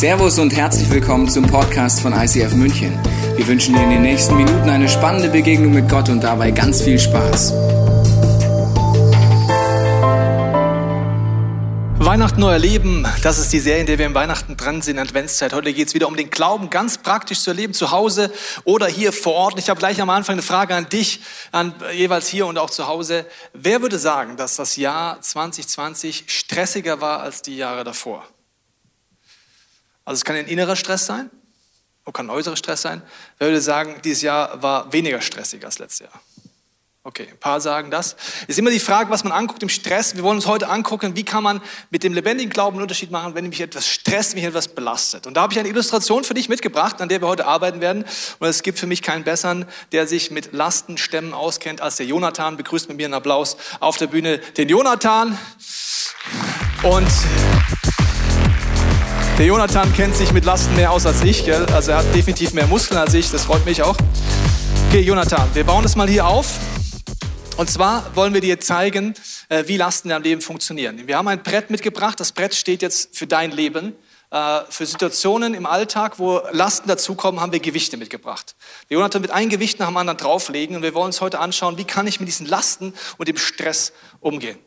Servus und herzlich willkommen zum Podcast von ICF München. Wir wünschen dir in den nächsten Minuten eine spannende Begegnung mit Gott und dabei ganz viel Spaß. Weihnachten neu erleben, das ist die Serie, in der wir im Weihnachten dran sind, Adventszeit. Heute geht es wieder um den Glauben ganz praktisch zu erleben, zu Hause oder hier vor Ort. Ich habe gleich am Anfang eine Frage an dich, an jeweils hier und auch zu Hause. Wer würde sagen, dass das Jahr 2020 stressiger war als die Jahre davor? Also es kann ein innerer Stress sein, oder kann ein äußerer Stress sein. Wer würde sagen, dieses Jahr war weniger stressig als letztes Jahr? Okay, ein paar sagen das. Ist immer die Frage, was man anguckt im Stress. Wir wollen uns heute angucken, wie kann man mit dem lebendigen Glauben einen Unterschied machen, wenn mich etwas stresst, mich etwas belastet. Und da habe ich eine Illustration für dich mitgebracht, an der wir heute arbeiten werden. Und es gibt für mich keinen besseren, der sich mit Lastenstämmen auskennt, als der Jonathan. Begrüßt mit mir einen Applaus auf der Bühne den Jonathan. Und der Jonathan kennt sich mit Lasten mehr aus als ich, gell? also er hat definitiv mehr Muskeln als ich, das freut mich auch. Okay, Jonathan, wir bauen das mal hier auf. Und zwar wollen wir dir zeigen, äh, wie Lasten in deinem Leben funktionieren. Wir haben ein Brett mitgebracht, das Brett steht jetzt für dein Leben. Äh, für Situationen im Alltag, wo Lasten dazukommen, haben wir Gewichte mitgebracht. Der Jonathan wird ein Gewicht nach dem anderen drauflegen und wir wollen uns heute anschauen, wie kann ich mit diesen Lasten und dem Stress umgehen.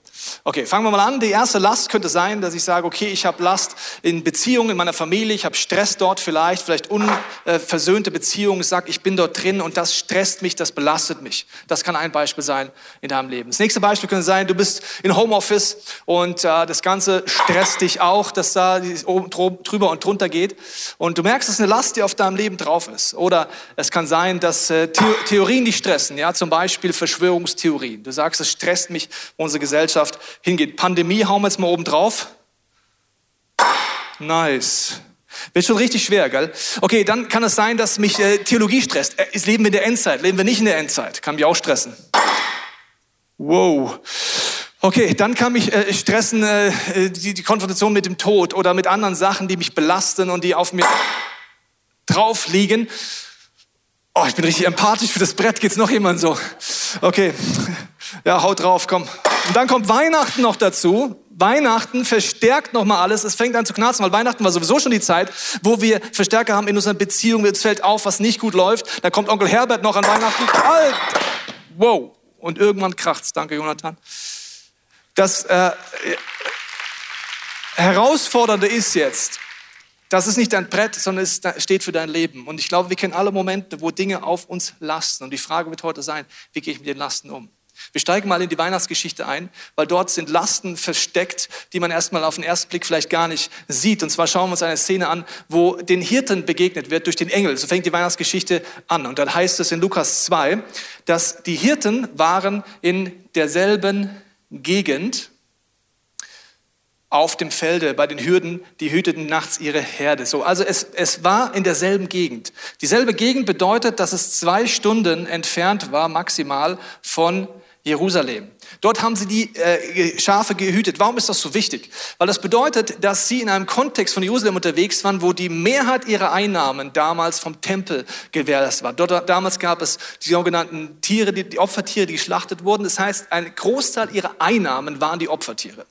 Okay, fangen wir mal an. Die erste Last könnte sein, dass ich sage, okay, ich habe Last in Beziehungen, in meiner Familie, ich habe Stress dort vielleicht, vielleicht unversöhnte Beziehungen. Ich sage, ich bin dort drin und das stresst mich, das belastet mich. Das kann ein Beispiel sein in deinem Leben. Das nächste Beispiel könnte sein, du bist in Homeoffice und äh, das Ganze stresst dich auch, dass da oben drüber und drunter geht. Und du merkst, es ist eine Last, die auf deinem Leben drauf ist. Oder es kann sein, dass äh, Theorien dich stressen, ja, zum Beispiel Verschwörungstheorien. Du sagst, es stresst mich, unsere Gesellschaft Gesellschaft hingeht. Pandemie hauen wir jetzt mal oben drauf. Nice. Wird schon richtig schwer, gell? Okay, dann kann es sein, dass mich äh, Theologie stresst. Äh, leben wir in der Endzeit? Leben wir nicht in der Endzeit? Kann mich auch stressen. Wow. Okay, dann kann mich äh, stressen äh, die, die Konfrontation mit dem Tod oder mit anderen Sachen, die mich belasten und die auf mir drauf liegen. Oh, ich bin richtig empathisch. Für das Brett geht's noch jemand so. Okay, ja, haut drauf, komm. Und dann kommt Weihnachten noch dazu. Weihnachten verstärkt nochmal alles. Es fängt an zu knarzen, weil Weihnachten war sowieso schon die Zeit, wo wir Verstärker haben in unseren Beziehungen. Jetzt fällt auf, was nicht gut läuft. Da kommt Onkel Herbert noch an Weihnachten. Alter! Wow. Und irgendwann kracht's. Danke, Jonathan. Das äh, Herausfordernde ist jetzt, das ist nicht dein Brett, sondern es steht für dein Leben. Und ich glaube, wir kennen alle Momente, wo Dinge auf uns lasten. Und die Frage wird heute sein, wie gehe ich mit den Lasten um? Wir steigen mal in die Weihnachtsgeschichte ein, weil dort sind Lasten versteckt, die man erstmal auf den ersten Blick vielleicht gar nicht sieht. Und zwar schauen wir uns eine Szene an, wo den Hirten begegnet wird durch den Engel. So fängt die Weihnachtsgeschichte an. Und dann heißt es in Lukas 2, dass die Hirten waren in derselben Gegend auf dem Felde bei den Hürden, die hüteten nachts ihre Herde. So, also es, es war in derselben Gegend. Dieselbe Gegend bedeutet, dass es zwei Stunden entfernt war maximal von Jerusalem. Dort haben sie die äh, Schafe gehütet. Warum ist das so wichtig? Weil das bedeutet, dass sie in einem Kontext von Jerusalem unterwegs waren, wo die Mehrheit ihrer Einnahmen damals vom Tempel gewährleistet war. Dort, damals gab es die sogenannten Tiere, die, die Opfertiere, die geschlachtet wurden. Das heißt, ein Großteil ihrer Einnahmen waren die Opfertiere.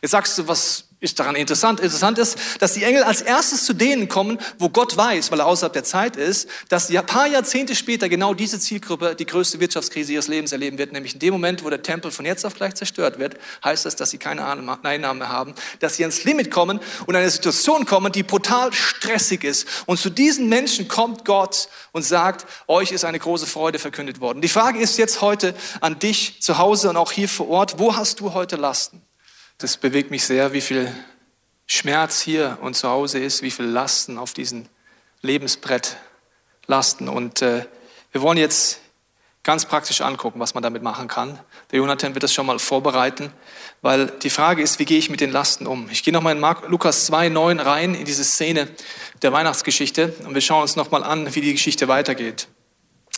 Jetzt sagst du, was ist daran interessant? Interessant ist, dass die Engel als erstes zu denen kommen, wo Gott weiß, weil er außerhalb der Zeit ist, dass ein paar Jahrzehnte später genau diese Zielgruppe die größte Wirtschaftskrise ihres Lebens erleben wird. Nämlich in dem Moment, wo der Tempel von jetzt auf gleich zerstört wird, heißt das, dass sie keine Einnahmen mehr haben, dass sie ans Limit kommen und in eine Situation kommen, die brutal stressig ist. Und zu diesen Menschen kommt Gott und sagt, euch ist eine große Freude verkündet worden. Die Frage ist jetzt heute an dich zu Hause und auch hier vor Ort, wo hast du heute Lasten? Das bewegt mich sehr, wie viel Schmerz hier und zu Hause ist, wie viel Lasten auf diesem Lebensbrett lasten. Und äh, wir wollen jetzt ganz praktisch angucken, was man damit machen kann. Der Jonathan wird das schon mal vorbereiten, weil die Frage ist, wie gehe ich mit den Lasten um? Ich gehe nochmal in Mark, Lukas 2,9 rein in diese Szene der Weihnachtsgeschichte und wir schauen uns nochmal an, wie die Geschichte weitergeht.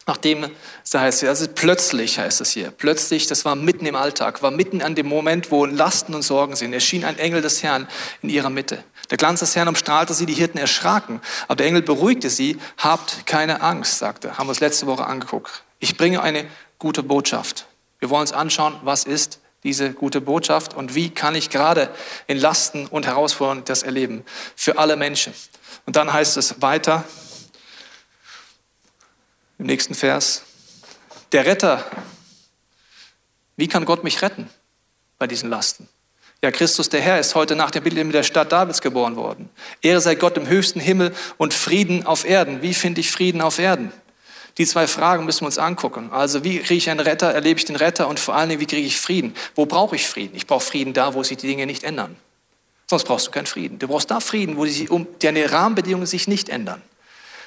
Nachdem, so heißt es, also plötzlich heißt es hier, plötzlich, das war mitten im Alltag, war mitten an dem Moment, wo Lasten und Sorgen sind, erschien ein Engel des Herrn in ihrer Mitte. Der Glanz des Herrn umstrahlte sie, die Hirten erschraken, aber der Engel beruhigte sie, habt keine Angst, sagte, haben wir uns letzte Woche angeguckt. Ich bringe eine gute Botschaft. Wir wollen uns anschauen, was ist diese gute Botschaft und wie kann ich gerade in Lasten und Herausforderungen das erleben für alle Menschen. Und dann heißt es weiter im nächsten Vers, der Retter, wie kann Gott mich retten bei diesen Lasten? Ja, Christus der Herr ist heute nach dem in der Stadt Davids geboren worden. Ehre sei Gott im höchsten Himmel und Frieden auf Erden. Wie finde ich Frieden auf Erden? Die zwei Fragen müssen wir uns angucken. Also wie kriege ich einen Retter, erlebe ich den Retter und vor allen Dingen, wie kriege ich Frieden? Wo brauche ich Frieden? Ich brauche Frieden da, wo sich die Dinge nicht ändern. Sonst brauchst du keinen Frieden. Du brauchst da Frieden, wo die, um, deine Rahmenbedingungen sich nicht ändern.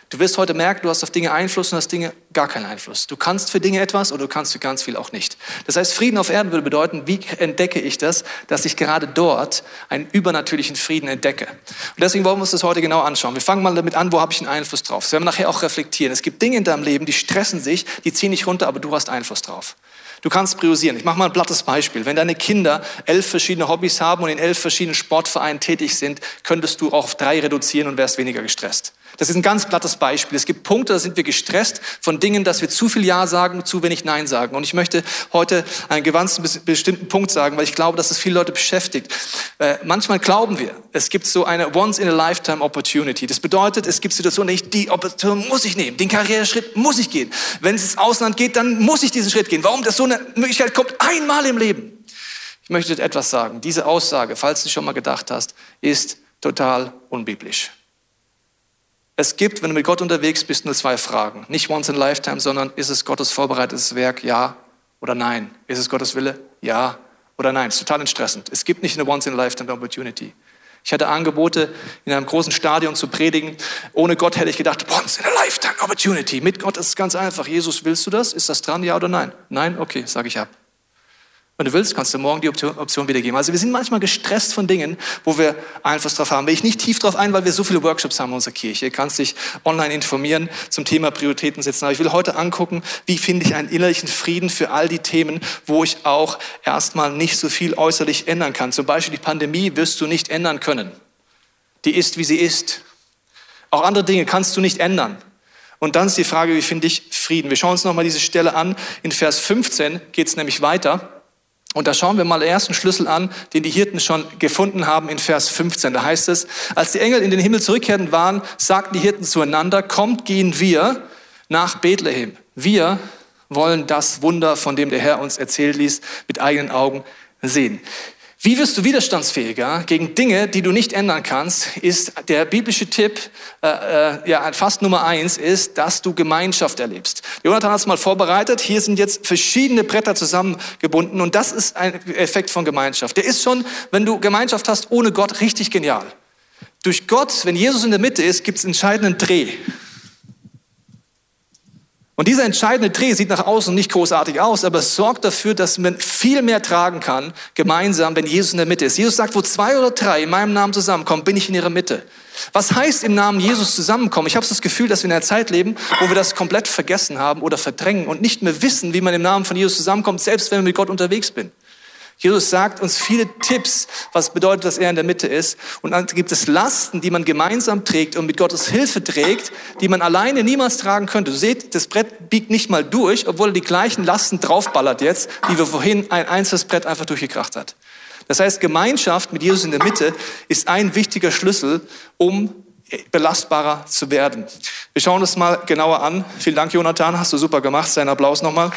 Du wirst heute merken, du hast auf Dinge Einfluss und hast Dinge gar keinen Einfluss. Du kannst für Dinge etwas oder du kannst für ganz viel auch nicht. Das heißt, Frieden auf Erden würde bedeuten, wie entdecke ich das, dass ich gerade dort einen übernatürlichen Frieden entdecke. Und deswegen wollen wir uns das heute genau anschauen. Wir fangen mal damit an, wo habe ich einen Einfluss drauf. Das werden wir nachher auch reflektieren. Es gibt Dinge in deinem Leben, die stressen sich, die ziehen nicht runter, aber du hast Einfluss drauf. Du kannst priorisieren. Ich mache mal ein plattes Beispiel. Wenn deine Kinder elf verschiedene Hobbys haben und in elf verschiedenen Sportvereinen tätig sind, könntest du auch auf drei reduzieren und wärst weniger gestresst. Das ist ein ganz plattes Beispiel. Es gibt Punkte, da sind wir gestresst von Dingen, dass wir zu viel Ja sagen, zu wenig Nein sagen. Und ich möchte heute einen ganz bestimmten Punkt sagen, weil ich glaube, dass es viele Leute beschäftigt. Äh, manchmal glauben wir, es gibt so eine Once-in-a-Lifetime Opportunity. Das bedeutet, es gibt Situationen, die Opportunity muss ich nehmen, den Karriereschritt muss ich gehen. Wenn es ins Ausland geht, dann muss ich diesen Schritt gehen. Warum? Das so eine Möglichkeit kommt einmal im Leben. Ich möchte etwas sagen. Diese Aussage, falls du schon mal gedacht hast, ist total unbiblisch. Es gibt, wenn du mit Gott unterwegs bist, nur zwei Fragen. Nicht once in a lifetime, sondern ist es Gottes vorbereitetes Werk? Ja oder nein? Ist es Gottes Wille? Ja oder nein? Es ist total entstressend. Es gibt nicht eine once in a lifetime opportunity. Ich hatte Angebote, in einem großen Stadion zu predigen. Ohne Gott hätte ich gedacht, once in a lifetime opportunity. Mit Gott ist es ganz einfach. Jesus, willst du das? Ist das dran? Ja oder nein? Nein? Okay, sage ich ab. Wenn du willst, kannst du morgen die Option, wiedergeben. Also wir sind manchmal gestresst von Dingen, wo wir Einfluss drauf haben. Will ich nicht tief drauf ein, weil wir so viele Workshops haben in unserer Kirche. Du kannst dich online informieren zum Thema Prioritäten setzen. Aber ich will heute angucken, wie finde ich einen innerlichen Frieden für all die Themen, wo ich auch erstmal nicht so viel äußerlich ändern kann. Zum Beispiel die Pandemie wirst du nicht ändern können. Die ist, wie sie ist. Auch andere Dinge kannst du nicht ändern. Und dann ist die Frage, wie finde ich Frieden? Wir schauen uns nochmal diese Stelle an. In Vers 15 geht es nämlich weiter. Und da schauen wir mal den ersten Schlüssel an, den die Hirten schon gefunden haben in Vers 15. Da heißt es, als die Engel in den Himmel zurückkehrten waren, sagten die Hirten zueinander, kommt, gehen wir nach Bethlehem. Wir wollen das Wunder, von dem der Herr uns erzählt ließ, mit eigenen Augen sehen. Wie wirst du widerstandsfähiger gegen Dinge, die du nicht ändern kannst, ist der biblische Tipp, äh, äh, ja, fast Nummer eins, ist, dass du Gemeinschaft erlebst. Jonathan hat es mal vorbereitet. Hier sind jetzt verschiedene Bretter zusammengebunden und das ist ein Effekt von Gemeinschaft. Der ist schon, wenn du Gemeinschaft hast ohne Gott, richtig genial. Durch Gott, wenn Jesus in der Mitte ist, gibt es entscheidenden Dreh. Und dieser entscheidende Dreh sieht nach außen nicht großartig aus, aber es sorgt dafür, dass man viel mehr tragen kann, gemeinsam, wenn Jesus in der Mitte ist. Jesus sagt, wo zwei oder drei in meinem Namen zusammenkommen, bin ich in ihrer Mitte. Was heißt im Namen Jesus zusammenkommen? Ich habe das Gefühl, dass wir in einer Zeit leben, wo wir das komplett vergessen haben oder verdrängen und nicht mehr wissen, wie man im Namen von Jesus zusammenkommt, selbst wenn wir mit Gott unterwegs sind. Jesus sagt uns viele Tipps, was bedeutet, dass er in der Mitte ist. Und dann gibt es Lasten, die man gemeinsam trägt und mit Gottes Hilfe trägt, die man alleine niemals tragen könnte. Du seht, das Brett biegt nicht mal durch, obwohl er die gleichen Lasten draufballert jetzt, die wir vorhin ein einzelnes Brett einfach durchgekracht hat. Das heißt, Gemeinschaft mit Jesus in der Mitte ist ein wichtiger Schlüssel, um belastbarer zu werden. Wir schauen uns mal genauer an. Vielen Dank, Jonathan. Hast du super gemacht. Sein Applaus nochmal.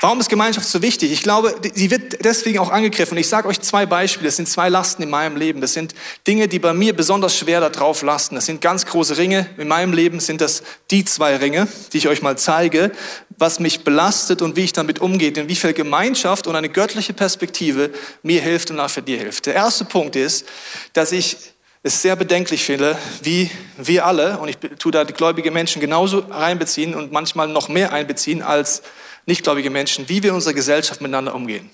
Warum ist Gemeinschaft so wichtig? Ich glaube, sie wird deswegen auch angegriffen. Und ich sage euch zwei Beispiele. Das sind zwei Lasten in meinem Leben. Das sind Dinge, die bei mir besonders schwer darauf lasten. Das sind ganz große Ringe. In meinem Leben sind das die zwei Ringe, die ich euch mal zeige, was mich belastet und wie ich damit umgehe. Denn wie viel Gemeinschaft und eine göttliche Perspektive mir hilft und für dir hilft. Der erste Punkt ist, dass ich es sehr bedenklich finde, wie wir alle, und ich tue da die gläubigen Menschen genauso reinbeziehen und manchmal noch mehr einbeziehen als nichtgläubige Menschen, wie wir in unserer Gesellschaft miteinander umgehen.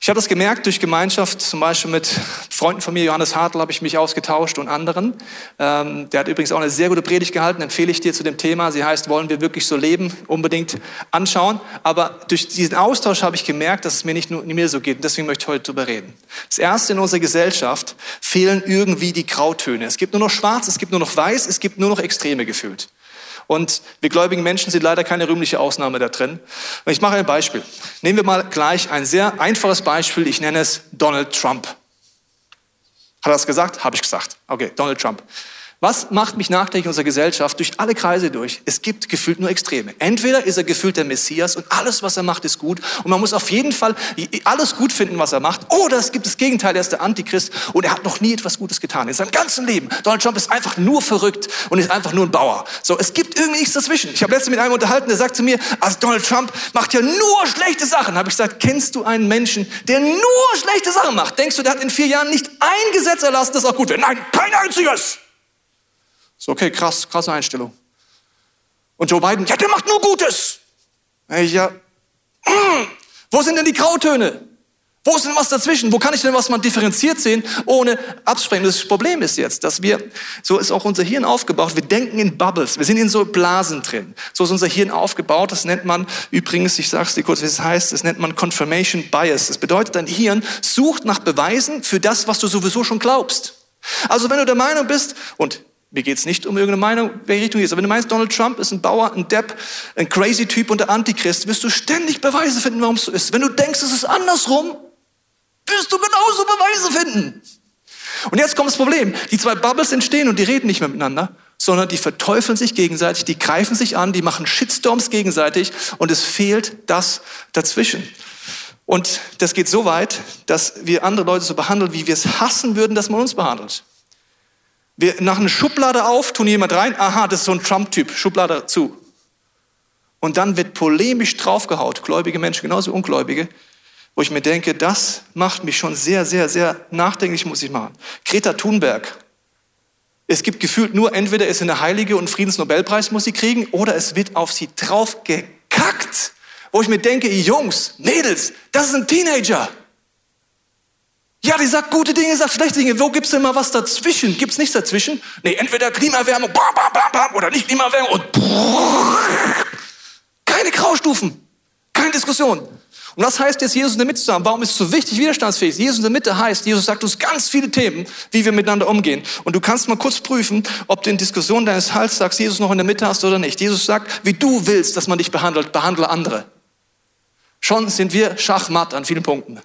Ich habe das gemerkt durch Gemeinschaft, zum Beispiel mit Freunden von mir, Johannes Hartl habe ich mich ausgetauscht und anderen. Ähm, der hat übrigens auch eine sehr gute Predigt gehalten, empfehle ich dir zu dem Thema. Sie heißt, wollen wir wirklich so leben? Unbedingt anschauen. Aber durch diesen Austausch habe ich gemerkt, dass es mir nicht nur mir so geht. Und deswegen möchte ich heute darüber reden. Das Erste in unserer Gesellschaft fehlen irgendwie die Grautöne. Es gibt nur noch schwarz, es gibt nur noch weiß, es gibt nur noch Extreme gefühlt. Und wir gläubigen Menschen sind leider keine rühmliche Ausnahme da drin. Und ich mache ein Beispiel. Nehmen wir mal gleich ein sehr einfaches Beispiel. Ich nenne es Donald Trump. Hat er das gesagt? Habe ich gesagt. Okay, Donald Trump. Was macht mich nachdenklich in unserer Gesellschaft durch alle Kreise durch? Es gibt gefühlt nur Extreme. Entweder ist er gefühlt der Messias und alles, was er macht, ist gut und man muss auf jeden Fall alles gut finden, was er macht. Oder es gibt das Gegenteil, er ist der Antichrist und er hat noch nie etwas Gutes getan in seinem ganzen Leben. Donald Trump ist einfach nur verrückt und ist einfach nur ein Bauer. So, es gibt irgendwie nichts dazwischen. Ich habe letztens mit einem unterhalten, der sagt zu mir, also Donald Trump macht ja nur schlechte Sachen. Habe ich gesagt, kennst du einen Menschen, der nur schlechte Sachen macht? Denkst du, der hat in vier Jahren nicht ein Gesetz erlassen, das auch gut wäre? Nein, kein einziges. So, okay, krass, krasse Einstellung. Und Joe Biden, ja, der macht nur Gutes. Ja, mm, wo sind denn die Grautöne? Wo ist denn was dazwischen? Wo kann ich denn was mal differenziert sehen, ohne abzusprechen? Das Problem ist jetzt, dass wir, so ist auch unser Hirn aufgebaut, wir denken in Bubbles, wir sind in so Blasen drin. So ist unser Hirn aufgebaut, das nennt man übrigens, ich sag's dir kurz, wie es heißt, das nennt man Confirmation Bias. Das bedeutet, dein Hirn sucht nach Beweisen für das, was du sowieso schon glaubst. Also wenn du der Meinung bist, und mir geht es nicht um irgendeine Meinung, welche Richtung ist. Aber wenn du meinst, Donald Trump ist ein Bauer, ein Depp, ein crazy Typ und der Antichrist, wirst du ständig Beweise finden, warum es so ist. Wenn du denkst, es ist andersrum, wirst du genauso Beweise finden. Und jetzt kommt das Problem. Die zwei Bubbles entstehen und die reden nicht mehr miteinander, sondern die verteufeln sich gegenseitig, die greifen sich an, die machen Shitstorms gegenseitig und es fehlt das dazwischen. Und das geht so weit, dass wir andere Leute so behandeln, wie wir es hassen würden, dass man uns behandelt. Wir nach einer Schublade auf, tun jemand rein, aha, das ist so ein Trump-Typ, Schublade zu. Und dann wird polemisch draufgehaut, gläubige Menschen, genauso Ungläubige, wo ich mir denke, das macht mich schon sehr, sehr, sehr nachdenklich, muss ich machen. Greta Thunberg. Es gibt gefühlt nur, entweder ist sie eine Heilige und Friedensnobelpreis muss sie kriegen, oder es wird auf sie draufgekackt, wo ich mir denke, Jungs, Mädels, das ist ein Teenager. Ja, die sagt gute Dinge, sagt schlechte Dinge. Wo gibt's denn mal was dazwischen? Gibt's nichts dazwischen? Nee, entweder Klimaerwärmung, bam, bam, bam, bam, oder nicht Klimaerwärmung und keine Graustufen, keine Diskussion. Und was heißt jetzt, Jesus in der Mitte zu haben? Warum ist es so wichtig, widerstandsfähig? Jesus in der Mitte heißt, Jesus sagt uns ganz viele Themen, wie wir miteinander umgehen. Und du kannst mal kurz prüfen, ob du in Diskussion deines Hals sagst, Jesus noch in der Mitte hast oder nicht. Jesus sagt, wie du willst, dass man dich behandelt, behandle andere. Schon sind wir schachmatt an vielen Punkten.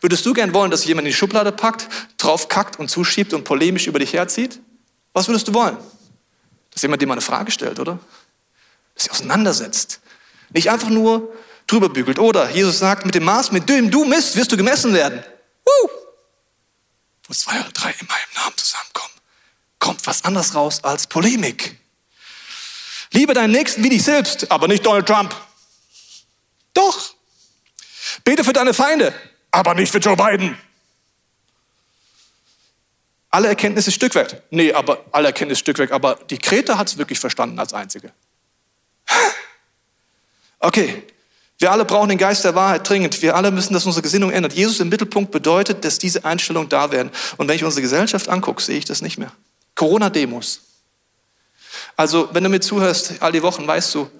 Würdest du gern wollen, dass jemand in die Schublade packt, drauf kackt und zuschiebt und polemisch über dich herzieht? Was würdest du wollen? Dass jemand dir mal eine Frage stellt, oder? Dass sie auseinandersetzt. Nicht einfach nur drüber bügelt. Oder Jesus sagt, mit dem Maß, mit dem du misst, wirst du gemessen werden. Woo! Wo zwei oder drei in meinem Namen zusammenkommen, kommt was anderes raus als Polemik. Liebe deinen Nächsten wie dich selbst, aber nicht Donald Trump. Doch. Bete für deine Feinde, aber nicht für Joe Biden. Alle Erkenntnis ist Stückwerk. Nee, aber alle Erkenntnis ist Stückwerk. Aber die Kreta hat es wirklich verstanden als einzige. Okay, wir alle brauchen den Geist der Wahrheit dringend. Wir alle müssen, dass unsere Gesinnung ändert. Jesus im Mittelpunkt bedeutet, dass diese Einstellungen da werden. Und wenn ich unsere Gesellschaft angucke, sehe ich das nicht mehr. Corona-Demos. Also, wenn du mir zuhörst, all die Wochen, weißt du,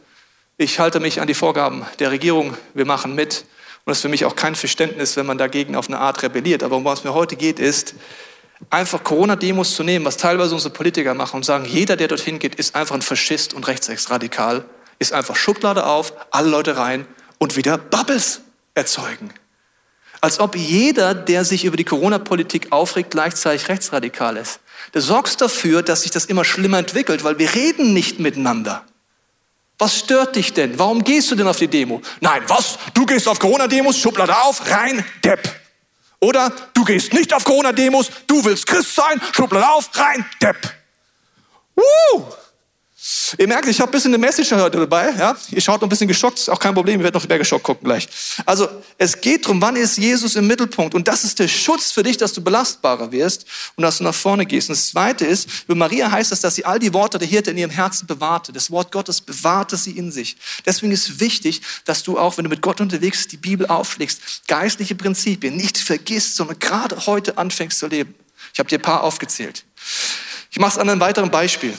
ich halte mich an die Vorgaben der Regierung. Wir machen mit. Und es ist für mich auch kein Verständnis, wenn man dagegen auf eine Art rebelliert. Aber um was mir heute geht, ist, einfach Corona-Demos zu nehmen, was teilweise unsere Politiker machen und sagen, jeder, der dorthin geht, ist einfach ein Faschist und rechtsradikal, ist einfach Schublade auf, alle Leute rein und wieder Bubbles erzeugen. Als ob jeder, der sich über die Corona-Politik aufregt, gleichzeitig rechtsradikal ist. Du sorgst dafür, dass sich das immer schlimmer entwickelt, weil wir reden nicht miteinander. Was stört dich denn? Warum gehst du denn auf die Demo? Nein, was? Du gehst auf Corona-Demos, Schublade auf, rein, Depp. Oder du gehst nicht auf Corona-Demos, du willst Christ sein, Schublade auf, rein, Depp. Woo! Ihr merkt, ich habe ein bisschen eine Message heute dabei. Ja? Ihr schaut noch ein bisschen geschockt, ist auch kein Problem, ihr werdet noch mehr geschockt gucken gleich. Also es geht darum, wann ist Jesus im Mittelpunkt? Und das ist der Schutz für dich, dass du belastbarer wirst und dass du nach vorne gehst. Und das Zweite ist, über Maria heißt es, dass sie all die Worte der Hirte in ihrem Herzen bewahrte. Das Wort Gottes bewahrte sie in sich. Deswegen ist wichtig, dass du auch, wenn du mit Gott unterwegs die Bibel aufschlägst, geistliche Prinzipien nicht vergisst, sondern gerade heute anfängst zu leben. Ich habe dir ein paar aufgezählt. Ich mache es an einem weiteren Beispiel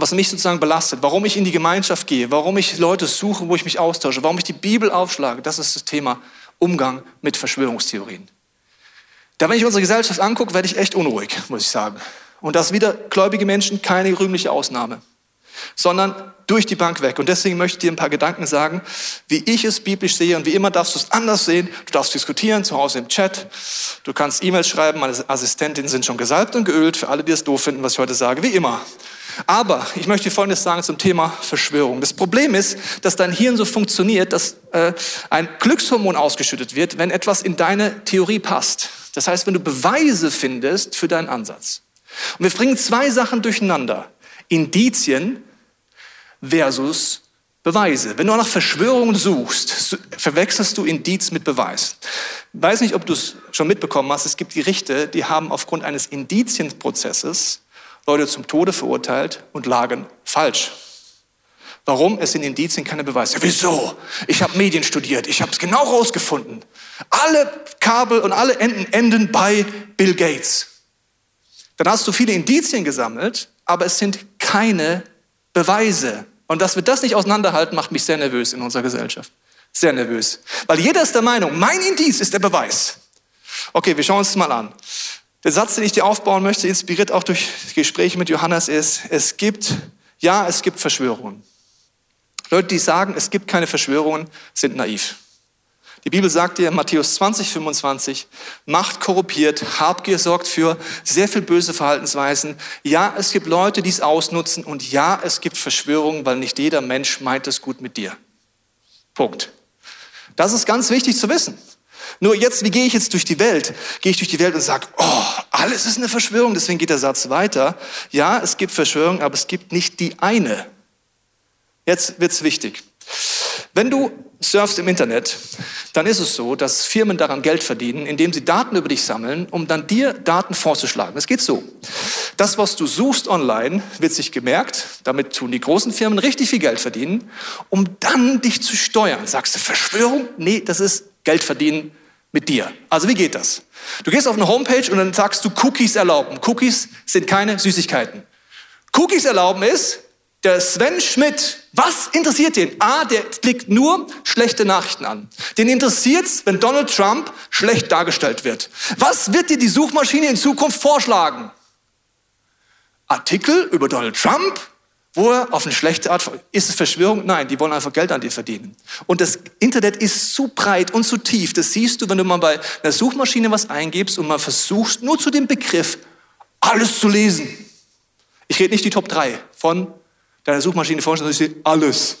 was mich sozusagen belastet, warum ich in die Gemeinschaft gehe, warum ich Leute suche, wo ich mich austausche, warum ich die Bibel aufschlage, das ist das Thema Umgang mit Verschwörungstheorien. Da, wenn ich unsere Gesellschaft angucke, werde ich echt unruhig, muss ich sagen. Und das wieder gläubige Menschen keine rühmliche Ausnahme. sondern durch die Bank weg. Und deswegen möchte ich dir ein paar Gedanken sagen, wie ich es biblisch sehe. Und wie immer darfst du es anders sehen. Du darfst diskutieren, zu Hause im Chat. Du kannst E-Mails schreiben. Meine Assistentinnen sind schon gesalbt und geölt. Für alle, die es doof finden, was ich heute sage, wie immer. Aber ich möchte Folgendes sagen zum Thema Verschwörung. Das Problem ist, dass dein Hirn so funktioniert, dass äh, ein Glückshormon ausgeschüttet wird, wenn etwas in deine Theorie passt. Das heißt, wenn du Beweise findest für deinen Ansatz. Und wir bringen zwei Sachen durcheinander. Indizien versus Beweise. Wenn du nach Verschwörungen suchst, verwechselst du Indiz mit Beweis. Ich weiß nicht, ob du es schon mitbekommen hast, es gibt Gerichte, die haben aufgrund eines Indizienprozesses Leute zum Tode verurteilt und lagen falsch. Warum? Es sind Indizien, keine Beweise. Wieso? Ich habe Medien studiert, ich habe es genau rausgefunden. Alle Kabel und alle Enden enden bei Bill Gates. Dann hast du viele Indizien gesammelt, aber es sind keine Beweise. Und dass wir das nicht auseinanderhalten, macht mich sehr nervös in unserer Gesellschaft. Sehr nervös. Weil jeder ist der Meinung, mein Indiz ist der Beweis. Okay, wir schauen uns das mal an. Der Satz, den ich dir aufbauen möchte, inspiriert auch durch Gespräche mit Johannes, ist, es gibt, ja, es gibt Verschwörungen. Leute, die sagen, es gibt keine Verschwörungen, sind naiv. Die Bibel sagt dir, Matthäus 20, 25, Macht korruptiert, Habgier sorgt für sehr viel böse Verhaltensweisen. Ja, es gibt Leute, die es ausnutzen und ja, es gibt Verschwörungen, weil nicht jeder Mensch meint es gut mit dir. Punkt. Das ist ganz wichtig zu wissen. Nur jetzt, wie gehe ich jetzt durch die Welt? Gehe ich durch die Welt und sage, oh, alles ist eine Verschwörung, deswegen geht der Satz weiter. Ja, es gibt Verschwörungen, aber es gibt nicht die eine. Jetzt wird's wichtig. Wenn du surfst im Internet, dann ist es so, dass Firmen daran Geld verdienen, indem sie Daten über dich sammeln, um dann dir Daten vorzuschlagen. Es geht so. Das, was du suchst online, wird sich gemerkt. Damit tun die großen Firmen richtig viel Geld verdienen, um dann dich zu steuern. Sagst du Verschwörung? Nee, das ist Geld verdienen mit dir. Also wie geht das? Du gehst auf eine Homepage und dann sagst du Cookies erlauben. Cookies sind keine Süßigkeiten. Cookies erlauben ist, der Sven Schmidt, was interessiert den? A, der klickt nur schlechte Nachrichten an. Den interessiert's, wenn Donald Trump schlecht dargestellt wird. Was wird dir die Suchmaschine in Zukunft vorschlagen? Artikel über Donald Trump, wo er auf eine schlechte Art, ist es Verschwörung? Nein, die wollen einfach Geld an dir verdienen. Und das Internet ist zu breit und zu tief. Das siehst du, wenn du mal bei einer Suchmaschine was eingibst und mal versuchst, nur zu dem Begriff alles zu lesen. Ich rede nicht die Top 3 von deiner Suchmaschine vorstellen, ich sehe alles.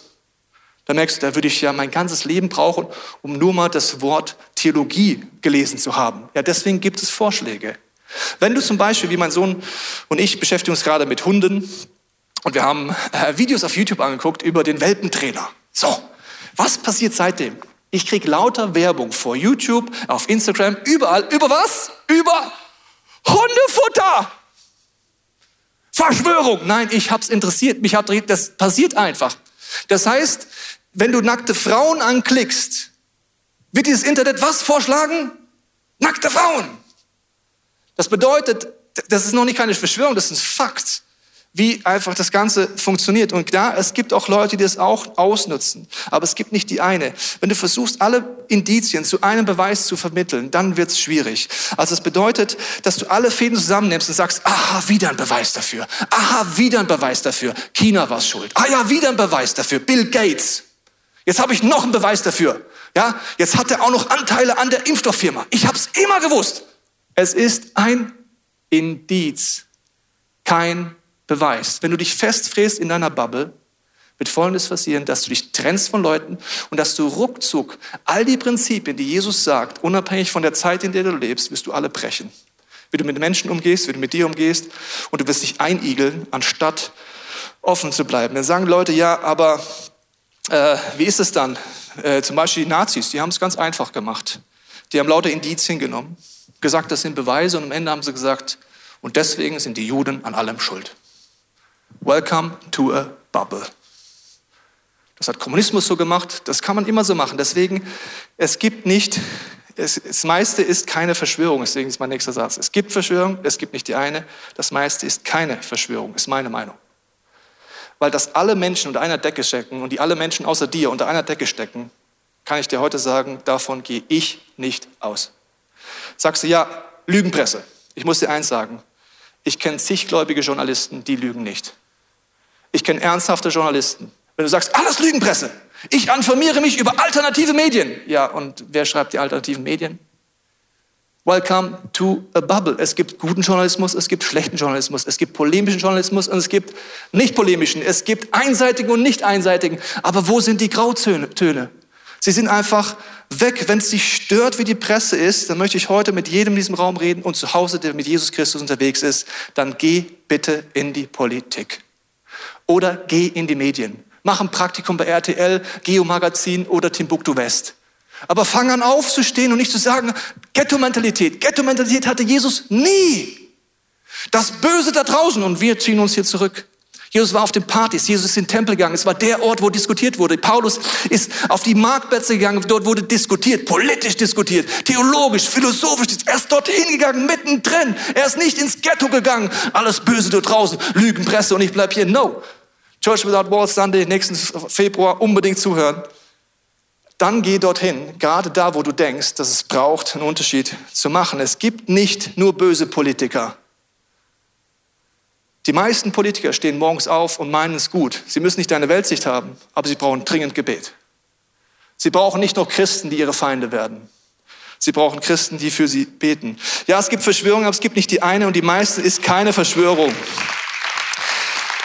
Da merkst du, da würde ich ja mein ganzes Leben brauchen, um nur mal das Wort Theologie gelesen zu haben. Ja, deswegen gibt es Vorschläge. Wenn du zum Beispiel, wie mein Sohn und ich beschäftigen uns gerade mit Hunden und wir haben äh, Videos auf YouTube angeguckt über den Welpentrainer. So, was passiert seitdem? Ich kriege lauter Werbung vor YouTube, auf Instagram, überall. Über was? Über Hundefutter. Verschwörung. Nein, ich hab's interessiert, mich hat das passiert einfach. Das heißt, wenn du nackte Frauen anklickst, wird dieses Internet was vorschlagen? Nackte Frauen. Das bedeutet, das ist noch nicht keine Verschwörung, das ist ein Fakt wie einfach das Ganze funktioniert. Und klar, es gibt auch Leute, die das auch ausnutzen. Aber es gibt nicht die eine. Wenn du versuchst, alle Indizien zu einem Beweis zu vermitteln, dann wird es schwierig. Also es bedeutet, dass du alle Fäden zusammennimmst und sagst, aha, wieder ein Beweis dafür. Aha, wieder ein Beweis dafür. China war schuld. Ah ja, wieder ein Beweis dafür. Bill Gates. Jetzt habe ich noch einen Beweis dafür. Ja, jetzt hat er auch noch Anteile an der Impfstofffirma. Ich habe es immer gewusst. Es ist ein Indiz, kein beweist. Wenn du dich festfräst in deiner Bubble, wird Folgendes passieren, dass du dich trennst von Leuten und dass du ruckzuck all die Prinzipien, die Jesus sagt, unabhängig von der Zeit, in der du lebst, wirst du alle brechen. Wie du mit Menschen umgehst, wie du mit dir umgehst und du wirst dich einigeln, anstatt offen zu bleiben. Dann sagen Leute, ja, aber äh, wie ist es dann? Äh, zum Beispiel die Nazis, die haben es ganz einfach gemacht. Die haben lauter Indizien genommen, gesagt, das sind Beweise und am Ende haben sie gesagt, und deswegen sind die Juden an allem schuld. Welcome to a bubble. Das hat Kommunismus so gemacht, das kann man immer so machen. Deswegen, es gibt nicht, es, das meiste ist keine Verschwörung, deswegen ist mein nächster Satz. Es gibt Verschwörung, es gibt nicht die eine, das meiste ist keine Verschwörung, ist meine Meinung. Weil dass alle Menschen unter einer Decke stecken und die alle Menschen außer dir unter einer Decke stecken, kann ich dir heute sagen, davon gehe ich nicht aus. Sagst du, ja, Lügenpresse. Ich muss dir eins sagen, ich kenne ziggläubige Journalisten, die lügen nicht. Ich kenne ernsthafte Journalisten. Wenn du sagst, alles Lügenpresse, ich informiere mich über alternative Medien. Ja, und wer schreibt die alternativen Medien? Welcome to a bubble. Es gibt guten Journalismus, es gibt schlechten Journalismus, es gibt polemischen Journalismus und es gibt nicht polemischen. Es gibt einseitigen und nicht einseitigen. Aber wo sind die Grautöne? Sie sind einfach weg. Wenn es dich stört, wie die Presse ist, dann möchte ich heute mit jedem in diesem Raum reden und zu Hause, der mit Jesus Christus unterwegs ist, dann geh bitte in die Politik. Oder geh in die Medien. Mach ein Praktikum bei RTL, Geo Magazin oder Timbuktu West. Aber fang an aufzustehen und nicht zu sagen, Ghetto-Mentalität. Ghetto-Mentalität hatte Jesus nie. Das Böse da draußen und wir ziehen uns hier zurück. Jesus war auf den Partys, Jesus ist in den Tempel gegangen. Es war der Ort, wo diskutiert wurde. Paulus ist auf die Marktplätze gegangen, dort wurde diskutiert, politisch diskutiert, theologisch, philosophisch. Er ist dort hingegangen, mittendrin. Er ist nicht ins Ghetto gegangen. Alles Böse dort draußen, Lügenpresse und ich bleib hier. No. Church Without Walls Sunday, nächsten Februar unbedingt zuhören. Dann geh dorthin, gerade da, wo du denkst, dass es braucht, einen Unterschied zu machen. Es gibt nicht nur böse Politiker. Die meisten Politiker stehen morgens auf und meinen es gut. Sie müssen nicht deine Weltsicht haben, aber sie brauchen dringend Gebet. Sie brauchen nicht noch Christen, die ihre Feinde werden. Sie brauchen Christen, die für sie beten. Ja, es gibt Verschwörungen, aber es gibt nicht die eine und die meiste ist keine Verschwörung.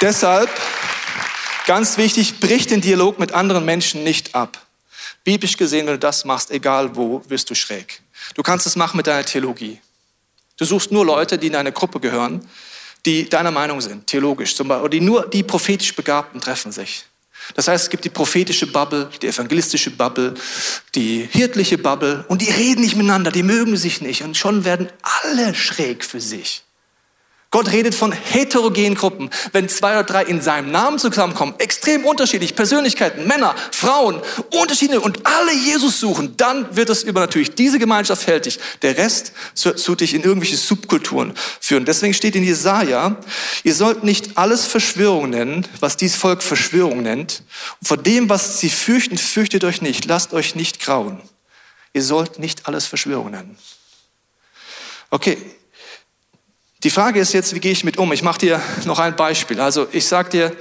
Deshalb, ganz wichtig, brich den Dialog mit anderen Menschen nicht ab. Biblisch gesehen, wenn du das machst, egal wo, wirst du schräg. Du kannst es machen mit deiner Theologie. Du suchst nur Leute, die in eine Gruppe gehören, die deiner Meinung sind, theologisch zum Beispiel, oder die nur die prophetisch Begabten treffen sich. Das heißt, es gibt die prophetische Bubble, die evangelistische Bubble, die hirtliche Bubble und die reden nicht miteinander, die mögen sich nicht und schon werden alle schräg für sich. Gott redet von heterogenen Gruppen. Wenn zwei oder drei in seinem Namen zusammenkommen, extrem unterschiedlich, Persönlichkeiten, Männer, Frauen, unterschiedliche und alle Jesus suchen, dann wird es über natürlich diese Gemeinschaft hält dich. Der Rest zu dich in irgendwelche Subkulturen führen. Deswegen steht in Jesaja, ihr sollt nicht alles Verschwörung nennen, was dies Volk Verschwörung nennt. Und vor dem, was sie fürchten, fürchtet euch nicht. Lasst euch nicht grauen. Ihr sollt nicht alles Verschwörung nennen. Okay, die Frage ist jetzt, wie gehe ich mit um? Ich mache dir noch ein Beispiel. Also ich sage dir,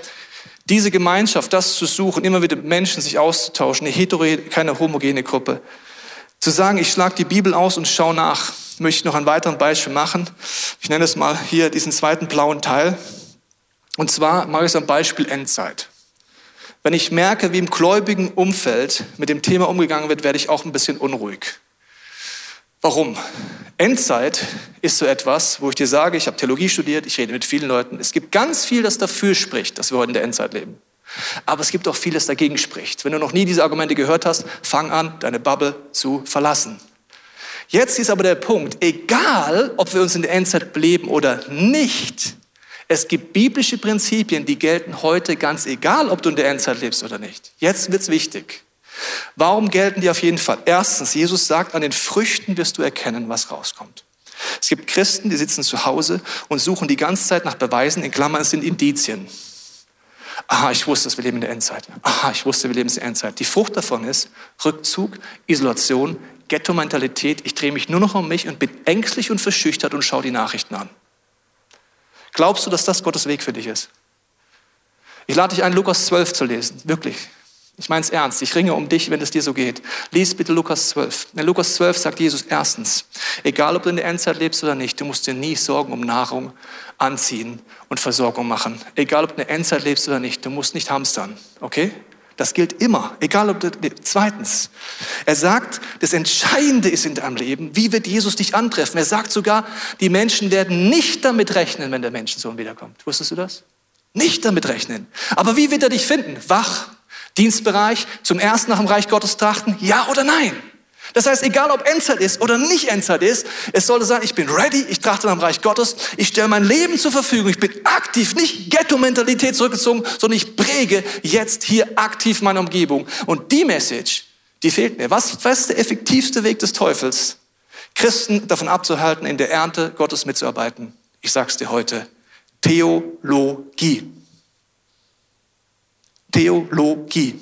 diese Gemeinschaft, das zu suchen, immer wieder Menschen sich auszutauschen, eine heterogene, keine homogene Gruppe. Zu sagen, ich schlage die Bibel aus und schaue nach, möchte ich noch ein weiteres Beispiel machen. Ich nenne es mal hier diesen zweiten blauen Teil. Und zwar mache ich es am Beispiel Endzeit. Wenn ich merke, wie im gläubigen Umfeld mit dem Thema umgegangen wird, werde ich auch ein bisschen unruhig. Warum? Endzeit ist so etwas, wo ich dir sage, ich habe Theologie studiert, ich rede mit vielen Leuten. Es gibt ganz viel, das dafür spricht, dass wir heute in der Endzeit leben. Aber es gibt auch vieles dagegen spricht. Wenn du noch nie diese Argumente gehört hast, fang an, deine Bubble zu verlassen. Jetzt ist aber der Punkt, egal ob wir uns in der Endzeit leben oder nicht, es gibt biblische Prinzipien, die gelten heute ganz egal, ob du in der Endzeit lebst oder nicht. Jetzt wird's wichtig. Warum gelten die auf jeden Fall? Erstens, Jesus sagt, an den Früchten wirst du erkennen, was rauskommt. Es gibt Christen, die sitzen zu Hause und suchen die ganze Zeit nach Beweisen, in Klammern sind Indizien. Aha, ich wusste, wir leben in der Endzeit. Aha, ich wusste, wir leben in der Endzeit. Die Frucht davon ist Rückzug, Isolation, Ghetto-Mentalität. Ich drehe mich nur noch um mich und bin ängstlich und verschüchtert und schaue die Nachrichten an. Glaubst du, dass das Gottes Weg für dich ist? Ich lade dich ein, Lukas 12 zu lesen. Wirklich. Ich meine es ernst. Ich ringe um dich, wenn es dir so geht. Lies bitte Lukas 12. In Lukas 12 sagt Jesus erstens, egal ob du in der Endzeit lebst oder nicht, du musst dir nie Sorgen um Nahrung, Anziehen und Versorgung machen. Egal ob du in der Endzeit lebst oder nicht, du musst nicht hamstern. Okay? Das gilt immer, egal ob du. Zweitens, er sagt, das Entscheidende ist in deinem Leben, wie wird Jesus dich antreffen? Er sagt sogar, die Menschen werden nicht damit rechnen, wenn der Menschensohn wiederkommt. Wusstest du das? Nicht damit rechnen. Aber wie wird er dich finden? Wach, Dienstbereich, zum ersten nach dem Reich Gottes trachten, ja oder nein? Das heißt, egal ob Endzeit ist oder nicht Endzeit ist, es sollte sein, ich bin ready, ich trachte nach dem Reich Gottes, ich stelle mein Leben zur Verfügung, ich bin aktiv, nicht Ghetto-Mentalität zurückgezogen, sondern ich präge jetzt hier aktiv meine Umgebung. Und die Message, die fehlt mir. Was, was ist der effektivste Weg des Teufels? Christen davon abzuhalten, in der Ernte Gottes mitzuarbeiten. Ich sag's dir heute. Theologie. Theologie.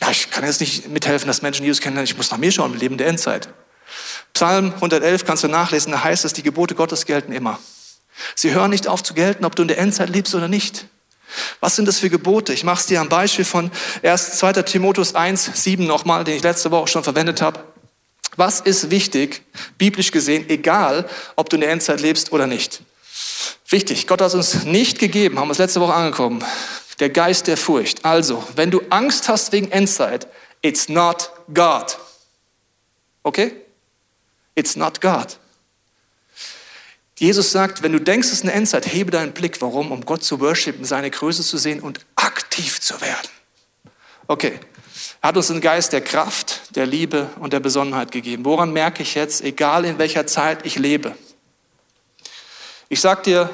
Ja, ich kann jetzt nicht mithelfen, dass Menschen Jesus kennenlernen. Ich muss nach mir schauen im Leben der Endzeit. Psalm 111 kannst du nachlesen, da heißt es, die Gebote Gottes gelten immer. Sie hören nicht auf zu gelten, ob du in der Endzeit lebst oder nicht. Was sind das für Gebote? Ich mache es dir am Beispiel von 1. 2. Timotheus 1, 7 nochmal, den ich letzte Woche schon verwendet habe. Was ist wichtig, biblisch gesehen, egal, ob du in der Endzeit lebst oder nicht? Wichtig, Gott hat uns nicht gegeben, haben wir es letzte Woche angekommen, der Geist der Furcht. Also, wenn du Angst hast wegen Endzeit, it's not God. Okay? It's not God. Jesus sagt, wenn du denkst, es ist eine Endzeit, hebe deinen Blick. Warum? Um Gott zu worshipen, seine Größe zu sehen und aktiv zu werden. Okay. Er hat uns einen Geist der Kraft, der Liebe und der Besonnenheit gegeben. Woran merke ich jetzt, egal in welcher Zeit ich lebe? Ich sag dir,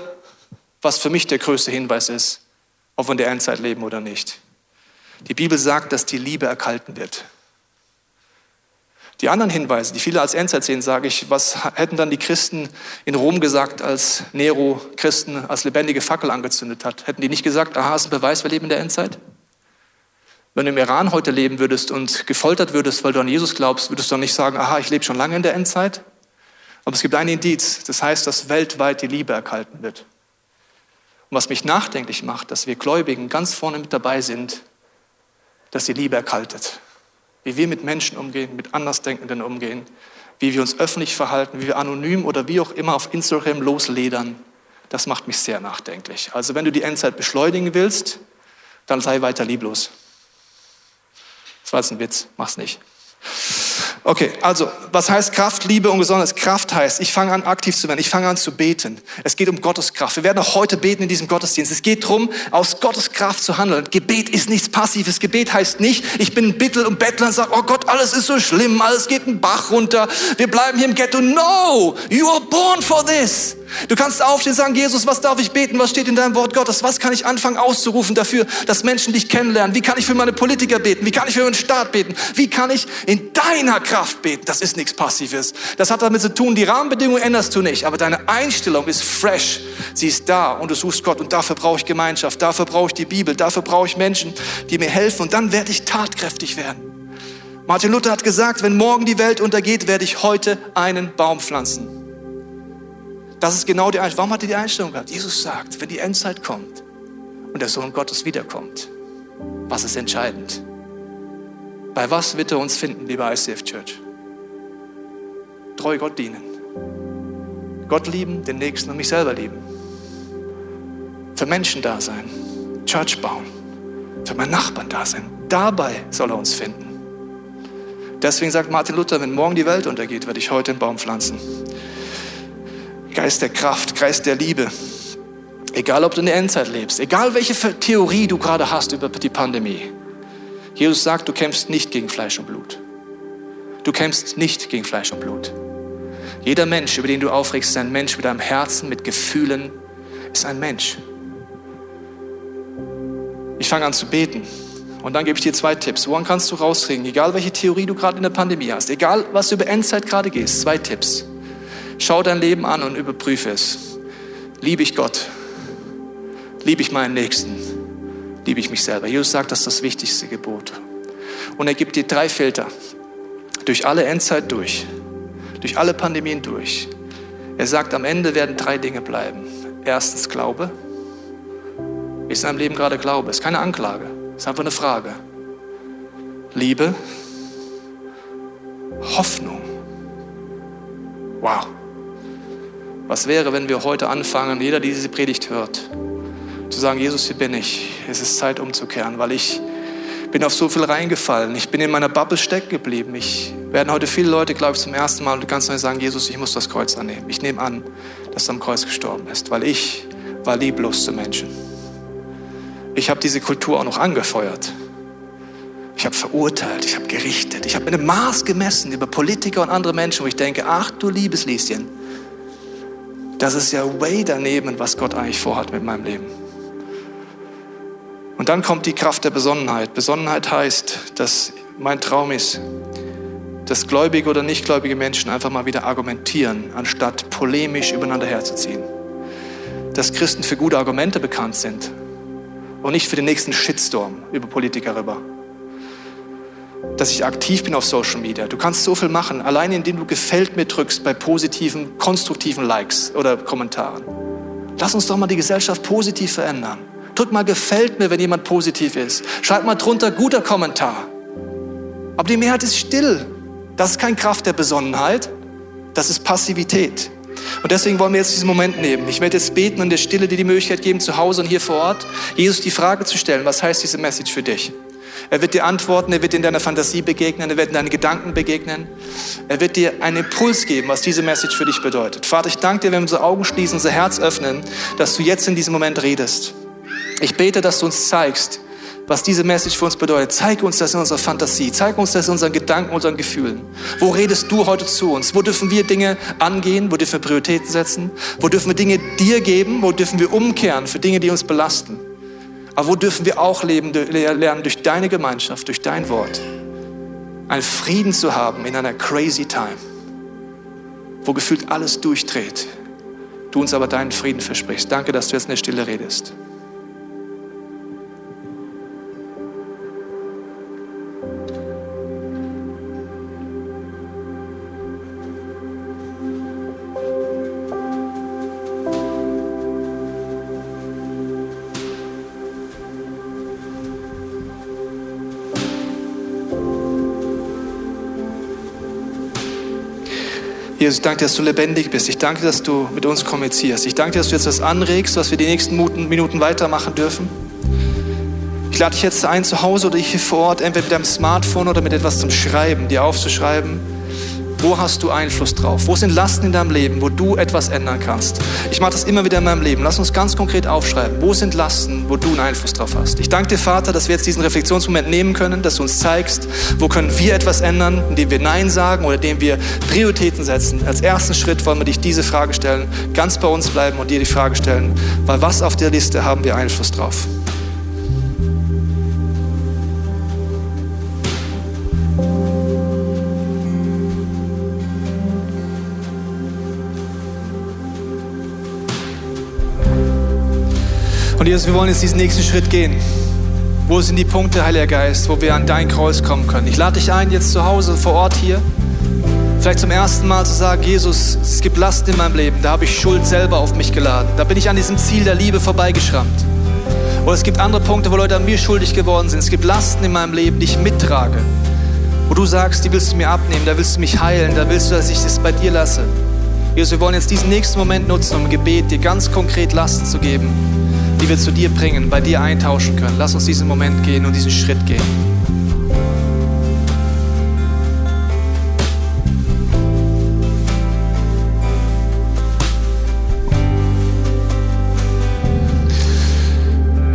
was für mich der größte Hinweis ist, ob wir in der Endzeit leben oder nicht. Die Bibel sagt, dass die Liebe erkalten wird. Die anderen Hinweise, die viele als Endzeit sehen, sage ich, was hätten dann die Christen in Rom gesagt, als Nero Christen als lebendige Fackel angezündet hat? Hätten die nicht gesagt, aha, ist ein Beweis, wir leben in der Endzeit? Wenn du im Iran heute leben würdest und gefoltert würdest, weil du an Jesus glaubst, würdest du dann nicht sagen, aha, ich lebe schon lange in der Endzeit? Aber es gibt ein Indiz, das heißt, dass weltweit die Liebe erkalten wird. Und was mich nachdenklich macht, dass wir Gläubigen ganz vorne mit dabei sind, dass die Liebe erkaltet wie wir mit Menschen umgehen, mit Andersdenkenden umgehen, wie wir uns öffentlich verhalten, wie wir anonym oder wie auch immer auf Instagram losledern, das macht mich sehr nachdenklich. Also wenn du die Endzeit beschleunigen willst, dann sei weiter lieblos. Das war jetzt ein Witz, mach's nicht. Okay, also was heißt Kraft, Liebe und Besonderes? Kraft heißt, ich fange an aktiv zu werden, ich fange an zu beten. Es geht um Gottes Kraft. Wir werden auch heute beten in diesem Gottesdienst. Es geht darum, aus Gottes Kraft zu handeln. Gebet ist nichts Passives. Gebet heißt nicht, ich bin ein Bittel und Bettler und sage, oh Gott, alles ist so schlimm, alles geht einen Bach runter, wir bleiben hier im Ghetto. No, you are born for this. Du kannst aufstehen und sagen, Jesus, was darf ich beten? Was steht in deinem Wort Gottes? Was kann ich anfangen auszurufen dafür, dass Menschen dich kennenlernen? Wie kann ich für meine Politiker beten? Wie kann ich für meinen Staat beten? Wie kann ich in deiner Kraft beten? Das ist nichts Passives. Das hat damit zu tun, die Rahmenbedingungen änderst du nicht, aber deine Einstellung ist fresh. Sie ist da und du suchst Gott und dafür brauche ich Gemeinschaft, dafür brauche ich die Bibel, dafür brauche ich Menschen, die mir helfen und dann werde ich tatkräftig werden. Martin Luther hat gesagt, wenn morgen die Welt untergeht, werde ich heute einen Baum pflanzen. Das ist genau die Einstellung. Warum hat er die Einstellung gehabt? Jesus sagt, wenn die Endzeit kommt und der Sohn Gottes wiederkommt, was ist entscheidend? Bei was wird er uns finden, lieber ICF Church? Treu Gott dienen. Gott lieben, den Nächsten und mich selber lieben. Für Menschen da sein. Church bauen. Für meinen Nachbarn da sein. Dabei soll er uns finden. Deswegen sagt Martin Luther, wenn morgen die Welt untergeht, werde ich heute einen Baum pflanzen. Geist der Kraft, Geist der Liebe. Egal, ob du in der Endzeit lebst, egal welche Theorie du gerade hast über die Pandemie. Jesus sagt, du kämpfst nicht gegen Fleisch und Blut. Du kämpfst nicht gegen Fleisch und Blut. Jeder Mensch, über den du aufregst, ist ein Mensch mit einem Herzen, mit Gefühlen, ist ein Mensch. Ich fange an zu beten. Und dann gebe ich dir zwei Tipps. Woran kannst du rauskriegen? Egal welche Theorie du gerade in der Pandemie hast, egal was du über Endzeit gerade gehst, zwei Tipps. Schau dein Leben an und überprüfe es. Liebe ich Gott? Liebe ich meinen Nächsten? Liebe ich mich selber? Jesus sagt, das ist das wichtigste Gebot. Und er gibt dir drei Filter. Durch alle Endzeit durch. Durch alle Pandemien durch. Er sagt, am Ende werden drei Dinge bleiben. Erstens Glaube. Ist in deinem Leben gerade Glaube? Ist keine Anklage. Ist einfach eine Frage. Liebe. Hoffnung. Wow. Was wäre, wenn wir heute anfangen, jeder, der diese Predigt hört, zu sagen, Jesus, hier bin ich. Es ist Zeit umzukehren, weil ich bin auf so viel reingefallen. Ich bin in meiner Bubble stecken geblieben. Ich werden heute viele Leute, glaube ich, zum ersten Mal ganz neu sagen, Jesus, ich muss das Kreuz annehmen. Ich nehme an, dass du am Kreuz gestorben bist, weil ich war lieblos zu Menschen. Ich habe diese Kultur auch noch angefeuert. Ich habe verurteilt, ich habe gerichtet, ich habe mit einem Maß gemessen über Politiker und andere Menschen, wo ich denke, ach du liebes Lieschen, das ist ja way daneben, was Gott eigentlich vorhat mit meinem Leben. Und dann kommt die Kraft der Besonnenheit. Besonnenheit heißt, dass mein Traum ist, dass gläubige oder nichtgläubige Menschen einfach mal wieder argumentieren, anstatt polemisch übereinander herzuziehen. Dass Christen für gute Argumente bekannt sind und nicht für den nächsten Shitstorm über Politiker rüber dass ich aktiv bin auf Social Media. Du kannst so viel machen, allein indem du gefällt mir drückst bei positiven, konstruktiven Likes oder Kommentaren. Lass uns doch mal die Gesellschaft positiv verändern. drück mal gefällt mir, wenn jemand positiv ist. Schreib mal drunter guter Kommentar. Aber die Mehrheit ist still. Das ist keine Kraft der Besonnenheit, das ist Passivität. Und deswegen wollen wir jetzt diesen Moment nehmen. Ich werde jetzt beten und der Stille dir die Möglichkeit geben, zu Hause und hier vor Ort, Jesus die Frage zu stellen, was heißt diese Message für dich? Er wird dir antworten, er wird dir in deiner Fantasie begegnen, er wird in deinen Gedanken begegnen. Er wird dir einen Impuls geben, was diese Message für dich bedeutet. Vater, ich danke dir, wenn wir unsere Augen schließen, unser Herz öffnen, dass du jetzt in diesem Moment redest. Ich bete, dass du uns zeigst, was diese Message für uns bedeutet. Zeig uns das in unserer Fantasie. Zeig uns das in unseren Gedanken, unseren Gefühlen. Wo redest du heute zu uns? Wo dürfen wir Dinge angehen? Wo dürfen wir Prioritäten setzen? Wo dürfen wir Dinge dir geben? Wo dürfen wir umkehren für Dinge, die uns belasten? Aber wo dürfen wir auch leben, lernen durch deine Gemeinschaft, durch dein Wort? Einen Frieden zu haben in einer crazy time, wo gefühlt alles durchdreht. Du uns aber deinen Frieden versprichst. Danke, dass du jetzt in der Stille redest. Jesus, ich danke dir, dass du lebendig bist. Ich danke dass du mit uns kommunizierst. Ich danke dir, dass du jetzt was anregst, was wir die nächsten Minuten weitermachen dürfen. Ich lade dich jetzt ein, zu Hause oder hier vor Ort, entweder mit deinem Smartphone oder mit etwas zum Schreiben, dir aufzuschreiben wo hast du Einfluss drauf? Wo sind Lasten in deinem Leben, wo du etwas ändern kannst? Ich mache das immer wieder in meinem Leben. Lass uns ganz konkret aufschreiben. Wo sind Lasten, wo du einen Einfluss drauf hast? Ich danke dir, Vater, dass wir jetzt diesen Reflexionsmoment nehmen können, dass du uns zeigst, wo können wir etwas ändern, indem wir Nein sagen oder indem wir Prioritäten setzen. Als ersten Schritt wollen wir dich diese Frage stellen, ganz bei uns bleiben und dir die Frage stellen, weil was auf der Liste haben wir Einfluss drauf? Und Jesus, wir wollen jetzt diesen nächsten Schritt gehen. Wo sind die Punkte, Heiliger Geist, wo wir an dein Kreuz kommen können? Ich lade dich ein, jetzt zu Hause, vor Ort hier, vielleicht zum ersten Mal zu sagen, Jesus, es gibt Lasten in meinem Leben, da habe ich Schuld selber auf mich geladen. Da bin ich an diesem Ziel der Liebe vorbeigeschrammt. Oder es gibt andere Punkte, wo Leute an mir schuldig geworden sind. Es gibt Lasten in meinem Leben, die ich mittrage. Wo du sagst, die willst du mir abnehmen, da willst du mich heilen, da willst du, dass ich das bei dir lasse. Jesus, wir wollen jetzt diesen nächsten Moment nutzen, um im Gebet dir ganz konkret Lasten zu geben die wir zu dir bringen, bei dir eintauschen können. Lass uns diesen Moment gehen und diesen Schritt gehen.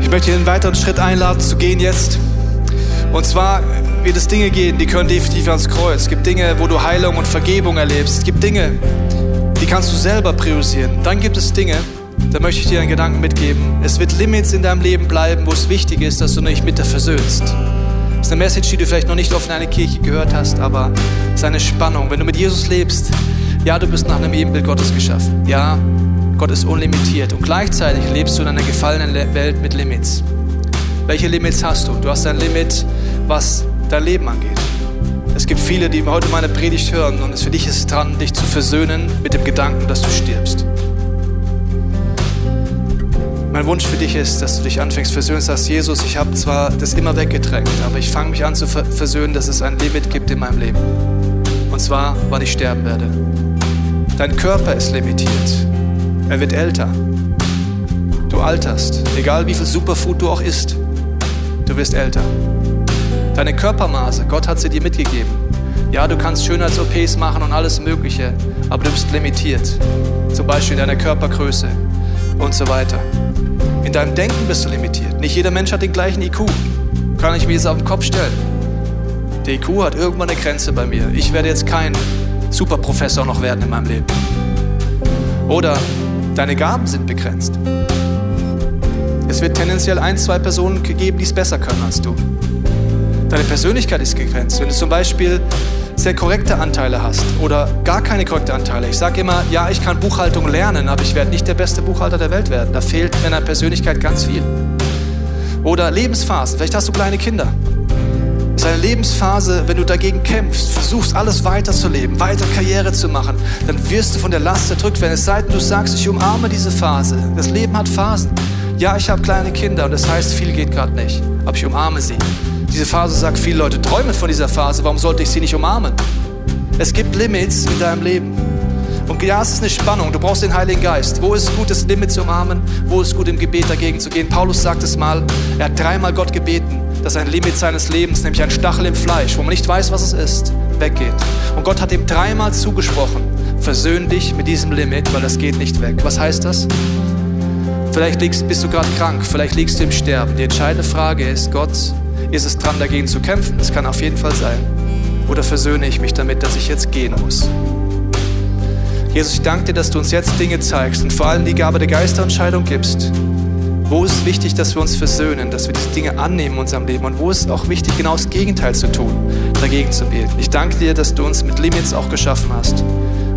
Ich möchte einen weiteren Schritt einladen zu gehen jetzt. Und zwar wird es Dinge gehen, die können definitiv ans Kreuz. Es gibt Dinge, wo du Heilung und Vergebung erlebst. Es gibt Dinge, die kannst du selber priorisieren. Dann gibt es Dinge, da möchte ich dir einen Gedanken mitgeben. Es wird Limits in deinem Leben bleiben, wo es wichtig ist, dass du dich mit dir versöhnst. Das ist eine Message, die du vielleicht noch nicht oft in einer Kirche gehört hast, aber es ist eine Spannung. Wenn du mit Jesus lebst, ja, du bist nach einem Ebenbild Gottes geschaffen. Ja, Gott ist unlimitiert. Und gleichzeitig lebst du in einer gefallenen Welt mit Limits. Welche Limits hast du? Du hast ein Limit, was dein Leben angeht. Es gibt viele, die heute meine Predigt hören und es für dich ist dran, dich zu versöhnen mit dem Gedanken, dass du stirbst. Mein Wunsch für dich ist, dass du dich anfängst versöhnen, sagst, Jesus, ich habe zwar das immer weggedrängt, aber ich fange mich an zu versöhnen, dass es ein Limit gibt in meinem Leben. Und zwar, wann ich sterben werde. Dein Körper ist limitiert. Er wird älter. Du alterst. Egal wie viel Superfood du auch isst, du wirst älter. Deine Körpermaße, Gott hat sie dir mitgegeben. Ja, du kannst Schönheits-OPs machen und alles Mögliche, aber du bist limitiert. Zum Beispiel in deiner Körpergröße und so weiter. In deinem Denken bist du limitiert. Nicht jeder Mensch hat den gleichen IQ. Kann ich mir jetzt auf den Kopf stellen. Der IQ hat irgendwann eine Grenze bei mir. Ich werde jetzt kein Superprofessor noch werden in meinem Leben. Oder deine Gaben sind begrenzt. Es wird tendenziell ein, zwei Personen gegeben, die es besser können als du. Deine Persönlichkeit ist begrenzt. Wenn du zum Beispiel sehr korrekte Anteile hast oder gar keine korrekte Anteile. Ich sage immer, ja, ich kann Buchhaltung lernen, aber ich werde nicht der beste Buchhalter der Welt werden. Da fehlt meiner Persönlichkeit ganz viel. Oder Lebensphasen. Vielleicht hast du kleine Kinder. Das ist eine Lebensphase, wenn du dagegen kämpfst, versuchst alles weiterzuleben, weiter Karriere zu machen, dann wirst du von der Last erdrückt werden. Es sei denn, du sagst, ich umarme diese Phase. Das Leben hat Phasen. Ja, ich habe kleine Kinder und das heißt, viel geht gerade nicht, aber ich umarme sie. Diese Phase sagt, viele Leute träumen von dieser Phase, warum sollte ich sie nicht umarmen? Es gibt Limits in deinem Leben. Und ja, es ist eine Spannung. Du brauchst den Heiligen Geist. Wo ist es gut, das Limit zu umarmen? Wo ist es gut, im Gebet dagegen zu gehen? Paulus sagt es mal. Er hat dreimal Gott gebeten, dass ein Limit seines Lebens, nämlich ein Stachel im Fleisch, wo man nicht weiß, was es ist, weggeht. Und Gott hat ihm dreimal zugesprochen, versöhn dich mit diesem Limit, weil das geht nicht weg. Was heißt das? Vielleicht liegst, bist du gerade krank, vielleicht liegst du im Sterben. Die entscheidende Frage ist, Gott, ist es dran, dagegen zu kämpfen? Das kann auf jeden Fall sein. Oder versöhne ich mich damit, dass ich jetzt gehen muss? Jesus, ich danke dir, dass du uns jetzt Dinge zeigst und vor allem die Gabe der Geisterentscheidung gibst. Wo ist es wichtig, dass wir uns versöhnen, dass wir diese Dinge annehmen in unserem Leben? Und wo ist es auch wichtig, genau das Gegenteil zu tun, dagegen zu beten? Ich danke dir, dass du uns mit Limits auch geschaffen hast.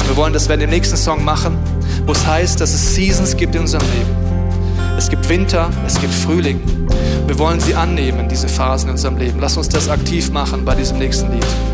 Wir wollen das wir in dem nächsten Song machen, wo es heißt, dass es Seasons gibt in unserem Leben. Es gibt Winter, es gibt Frühling. Wir wollen sie annehmen, diese Phasen in unserem Leben. Lass uns das aktiv machen bei diesem nächsten Lied.